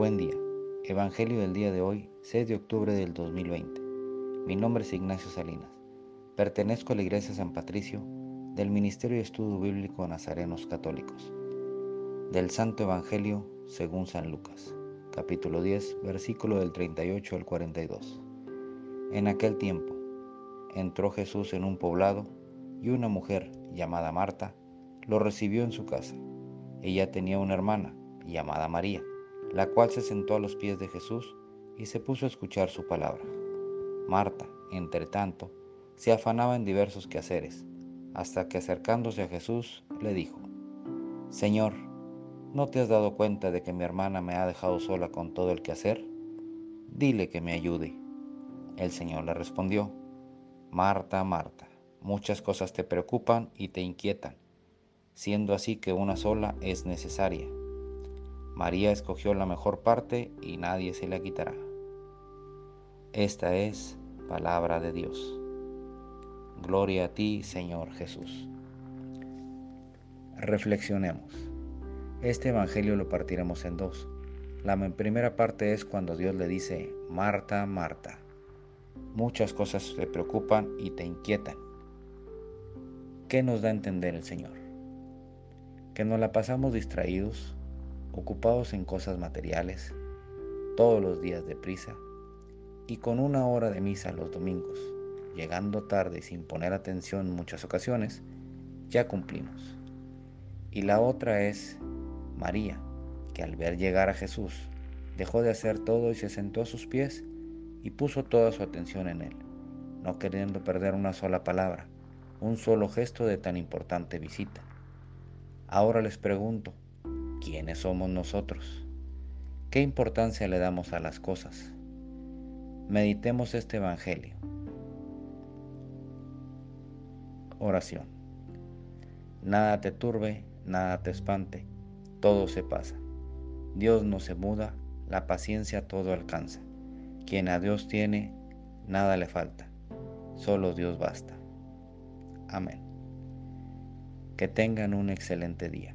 Buen día. Evangelio del día de hoy, 6 de octubre del 2020. Mi nombre es Ignacio Salinas. Pertenezco a la Iglesia San Patricio del Ministerio de Estudio Bíblico Nazarenos Católicos. Del Santo Evangelio según San Lucas, capítulo 10, versículo del 38 al 42. En aquel tiempo, entró Jesús en un poblado y una mujer llamada Marta lo recibió en su casa. Ella tenía una hermana llamada María la cual se sentó a los pies de Jesús y se puso a escuchar su palabra. Marta, entre tanto, se afanaba en diversos quehaceres, hasta que acercándose a Jesús le dijo, Señor, ¿no te has dado cuenta de que mi hermana me ha dejado sola con todo el quehacer? Dile que me ayude. El Señor le respondió, Marta, Marta, muchas cosas te preocupan y te inquietan, siendo así que una sola es necesaria María escogió la mejor parte y nadie se la quitará. Esta es palabra de Dios. Gloria a ti, Señor Jesús. Reflexionemos. Este Evangelio lo partiremos en dos. La primera parte es cuando Dios le dice, Marta, Marta, muchas cosas te preocupan y te inquietan. ¿Qué nos da a entender el Señor? Que nos la pasamos distraídos, ocupados en cosas materiales, todos los días de prisa, y con una hora de misa los domingos, llegando tarde y sin poner atención en muchas ocasiones, ya cumplimos. Y la otra es María, que al ver llegar a Jesús, dejó de hacer todo y se sentó a sus pies y puso toda su atención en él, no queriendo perder una sola palabra, un solo gesto de tan importante visita. Ahora les pregunto, ¿quiénes somos nosotros? ¿Qué importancia le damos a las cosas? Meditemos este Evangelio. Oración. Nada te turbe, nada te espante, todo se pasa. Dios no se muda, la paciencia todo alcanza. Quien a Dios tiene, nada le falta, solo Dios basta. Amén. Que tengan un excelente día.